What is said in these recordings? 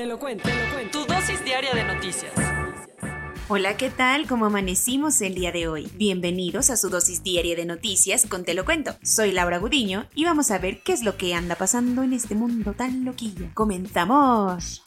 Te lo cuento, te lo cuento. Tu dosis diaria de noticias. Hola, ¿qué tal? ¿Cómo amanecimos el día de hoy? Bienvenidos a su dosis diaria de noticias con Te lo cuento. Soy Laura Gudiño y vamos a ver qué es lo que anda pasando en este mundo tan loquillo. ¡Comenzamos!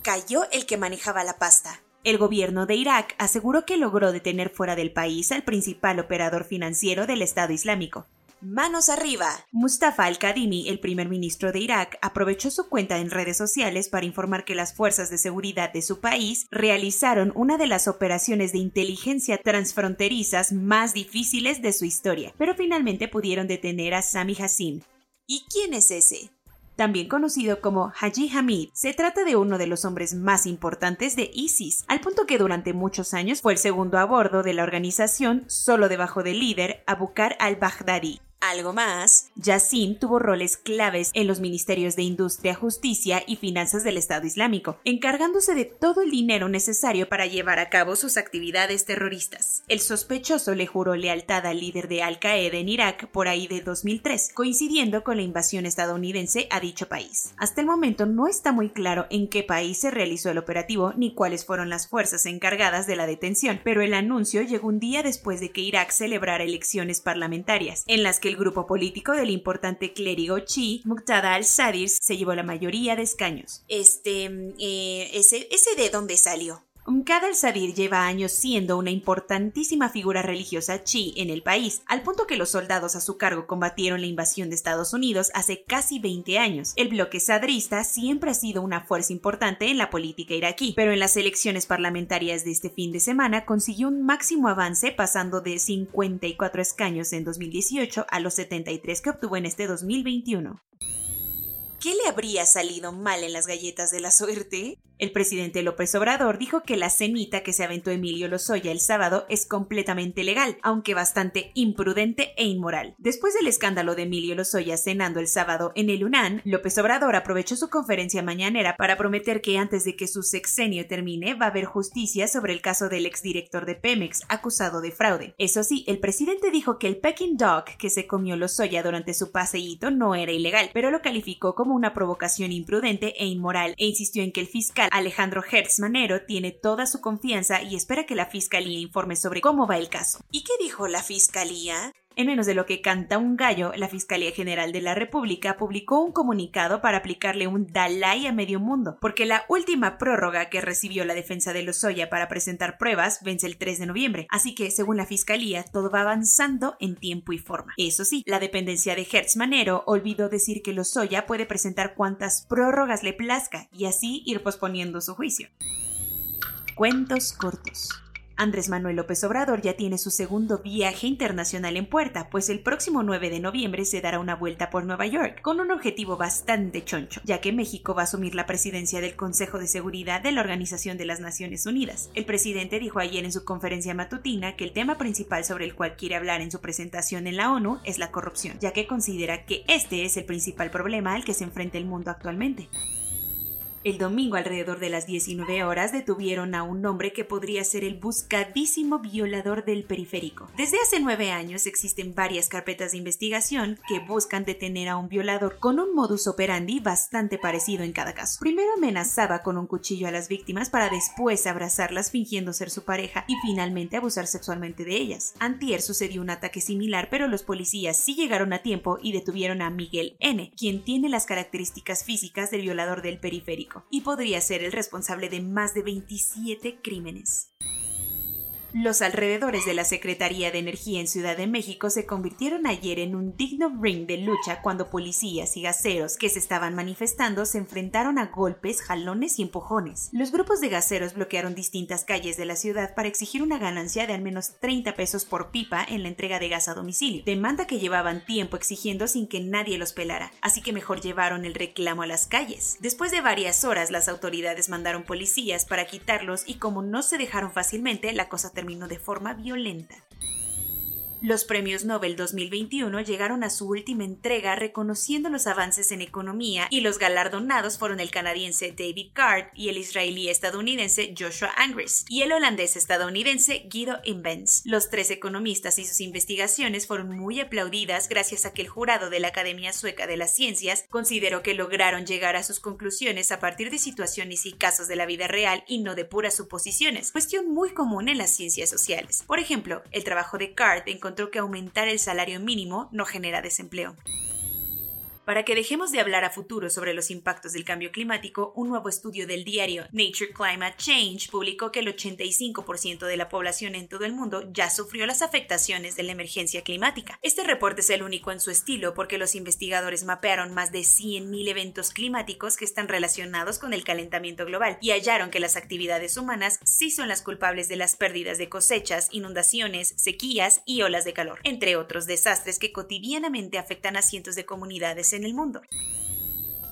Cayó el que manejaba la pasta. El gobierno de Irak aseguró que logró detener fuera del país al principal operador financiero del Estado Islámico. Manos arriba. Mustafa al-Kadhimi, el primer ministro de Irak, aprovechó su cuenta en redes sociales para informar que las fuerzas de seguridad de su país realizaron una de las operaciones de inteligencia transfronterizas más difíciles de su historia, pero finalmente pudieron detener a Sami Hassim. ¿Y quién es ese? también conocido como Haji Hamid, se trata de uno de los hombres más importantes de ISIS, al punto que durante muchos años fue el segundo a bordo de la organización solo debajo del líder Abukar al-Baghdadi. Algo más, Yassin tuvo roles claves en los ministerios de Industria, Justicia y Finanzas del Estado Islámico, encargándose de todo el dinero necesario para llevar a cabo sus actividades terroristas. El sospechoso le juró lealtad al líder de Al Qaeda en Irak por ahí de 2003, coincidiendo con la invasión estadounidense a dicho país. Hasta el momento no está muy claro en qué país se realizó el operativo ni cuáles fueron las fuerzas encargadas de la detención, pero el anuncio llegó un día después de que Irak celebrara elecciones parlamentarias, en las que el grupo político del importante clérigo chi, Muqtada al-Sadir, se llevó la mayoría de escaños. Este, eh, ese, ese de dónde salió. Muqtada al-Sadir lleva años siendo una importantísima figura religiosa chi en el país, al punto que los soldados a su cargo combatieron la invasión de Estados Unidos hace casi 20 años. El bloque sadrista siempre ha sido una fuerza importante en la política iraquí, pero en las elecciones parlamentarias de este fin de semana consiguió un máximo avance pasando de 54 escaños en 2018 a los 73 que obtuvo en este 2021. ¿Qué le habría salido mal en las galletas de la suerte? El presidente López Obrador dijo que la cenita que se aventó Emilio Lozoya el sábado es completamente legal, aunque bastante imprudente e inmoral. Después del escándalo de Emilio Lozoya cenando el sábado en el UNAN, López Obrador aprovechó su conferencia mañanera para prometer que antes de que su sexenio termine va a haber justicia sobre el caso del exdirector de Pemex acusado de fraude. Eso sí, el presidente dijo que el Peking Dog que se comió Lozoya durante su paseíto no era ilegal, pero lo calificó como una provocación imprudente e inmoral e insistió en que el fiscal Alejandro Hertz Manero tiene toda su confianza y espera que la fiscalía informe sobre cómo va el caso. ¿Y qué dijo la fiscalía? En menos de lo que canta un gallo, la Fiscalía General de la República publicó un comunicado para aplicarle un Dalai a medio mundo, porque la última prórroga que recibió la defensa de Lozoya para presentar pruebas vence el 3 de noviembre, así que según la Fiscalía todo va avanzando en tiempo y forma. Eso sí, la dependencia de Hertz Manero olvidó decir que Lozoya puede presentar cuantas prórrogas le plazca y así ir posponiendo su juicio. Cuentos cortos. Andrés Manuel López Obrador ya tiene su segundo viaje internacional en puerta, pues el próximo 9 de noviembre se dará una vuelta por Nueva York, con un objetivo bastante choncho, ya que México va a asumir la presidencia del Consejo de Seguridad de la Organización de las Naciones Unidas. El presidente dijo ayer en su conferencia matutina que el tema principal sobre el cual quiere hablar en su presentación en la ONU es la corrupción, ya que considera que este es el principal problema al que se enfrenta el mundo actualmente. El domingo, alrededor de las 19 horas, detuvieron a un hombre que podría ser el buscadísimo violador del periférico. Desde hace nueve años existen varias carpetas de investigación que buscan detener a un violador con un modus operandi bastante parecido en cada caso. Primero amenazaba con un cuchillo a las víctimas para después abrazarlas fingiendo ser su pareja y finalmente abusar sexualmente de ellas. Antier sucedió un ataque similar, pero los policías sí llegaron a tiempo y detuvieron a Miguel N., quien tiene las características físicas del violador del periférico y podría ser el responsable de más de 27 crímenes. Los alrededores de la Secretaría de Energía en Ciudad de México se convirtieron ayer en un digno ring de lucha cuando policías y gaseros que se estaban manifestando se enfrentaron a golpes, jalones y empujones. Los grupos de gaseros bloquearon distintas calles de la ciudad para exigir una ganancia de al menos 30 pesos por pipa en la entrega de gas a domicilio, demanda que llevaban tiempo exigiendo sin que nadie los pelara, así que mejor llevaron el reclamo a las calles. Después de varias horas, las autoridades mandaron policías para quitarlos y como no se dejaron fácilmente, la cosa terminó de forma violenta. Los premios Nobel 2021 llegaron a su última entrega reconociendo los avances en economía y los galardonados fueron el canadiense David Card y el israelí estadounidense Joshua Angris y el holandés estadounidense Guido Invens. Los tres economistas y sus investigaciones fueron muy aplaudidas gracias a que el jurado de la Academia Sueca de las Ciencias consideró que lograron llegar a sus conclusiones a partir de situaciones y casos de la vida real y no de puras suposiciones, cuestión muy común en las ciencias sociales. Por ejemplo, el trabajo de Card en encontró que aumentar el salario mínimo no genera desempleo. Para que dejemos de hablar a futuro sobre los impactos del cambio climático, un nuevo estudio del diario Nature Climate Change publicó que el 85% de la población en todo el mundo ya sufrió las afectaciones de la emergencia climática. Este reporte es el único en su estilo porque los investigadores mapearon más de 100.000 eventos climáticos que están relacionados con el calentamiento global y hallaron que las actividades humanas sí son las culpables de las pérdidas de cosechas, inundaciones, sequías y olas de calor, entre otros desastres que cotidianamente afectan a cientos de comunidades en el mundo.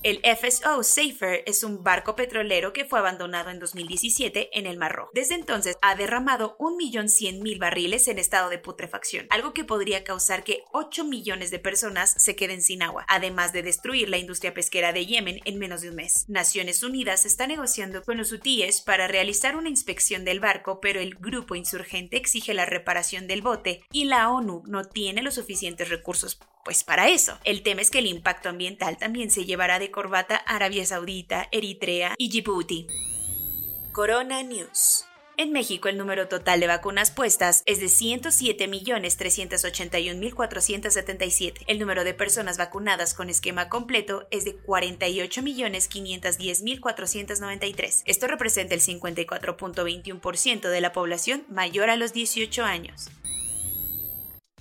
El FSO Safer es un barco petrolero que fue abandonado en 2017 en el Mar. Desde entonces ha derramado 1.100.000 barriles en estado de putrefacción, algo que podría causar que 8 millones de personas se queden sin agua, además de destruir la industria pesquera de Yemen en menos de un mes. Naciones Unidas está negociando con los hutíes para realizar una inspección del barco, pero el grupo insurgente exige la reparación del bote y la ONU no tiene los suficientes recursos pues para eso. El tema es que el impacto ambiental también se llevará de corbata Arabia Saudita, Eritrea y Djibouti. Corona News. En México, el número total de vacunas puestas es de 107.381.477. El número de personas vacunadas con esquema completo es de 48.510.493. Esto representa el 54.21% de la población mayor a los 18 años.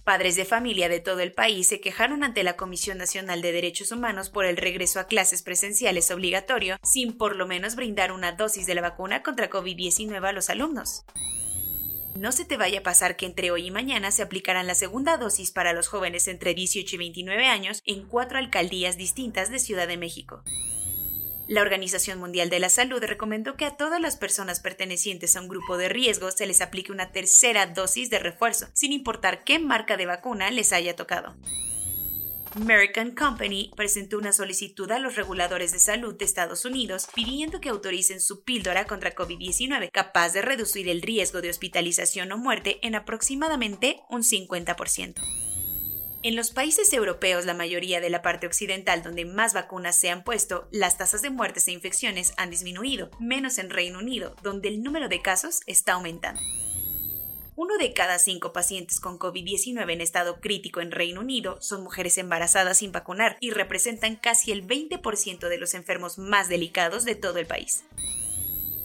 Padres de familia de todo el país se quejaron ante la Comisión Nacional de Derechos Humanos por el regreso a clases presenciales obligatorio sin por lo menos brindar una dosis de la vacuna contra COVID-19 a los alumnos. No se te vaya a pasar que entre hoy y mañana se aplicarán la segunda dosis para los jóvenes entre 18 y 29 años en cuatro alcaldías distintas de Ciudad de México. La Organización Mundial de la Salud recomendó que a todas las personas pertenecientes a un grupo de riesgo se les aplique una tercera dosis de refuerzo, sin importar qué marca de vacuna les haya tocado. American Company presentó una solicitud a los reguladores de salud de Estados Unidos pidiendo que autoricen su píldora contra COVID-19, capaz de reducir el riesgo de hospitalización o muerte en aproximadamente un 50%. En los países europeos, la mayoría de la parte occidental donde más vacunas se han puesto, las tasas de muertes e infecciones han disminuido, menos en Reino Unido, donde el número de casos está aumentando. Uno de cada cinco pacientes con COVID-19 en estado crítico en Reino Unido son mujeres embarazadas sin vacunar y representan casi el 20% de los enfermos más delicados de todo el país.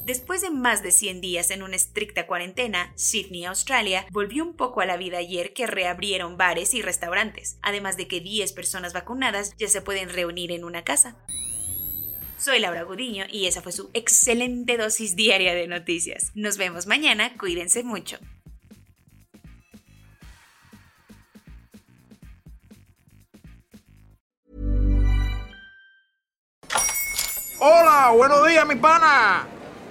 Después de más de 100 días en una estricta cuarentena, Sydney, Australia, volvió un poco a la vida ayer que reabrieron bares y restaurantes, además de que 10 personas vacunadas ya se pueden reunir en una casa. Soy Laura Gudiño y esa fue su excelente dosis diaria de noticias. Nos vemos mañana, cuídense mucho. Hola, buenos días, mi pana.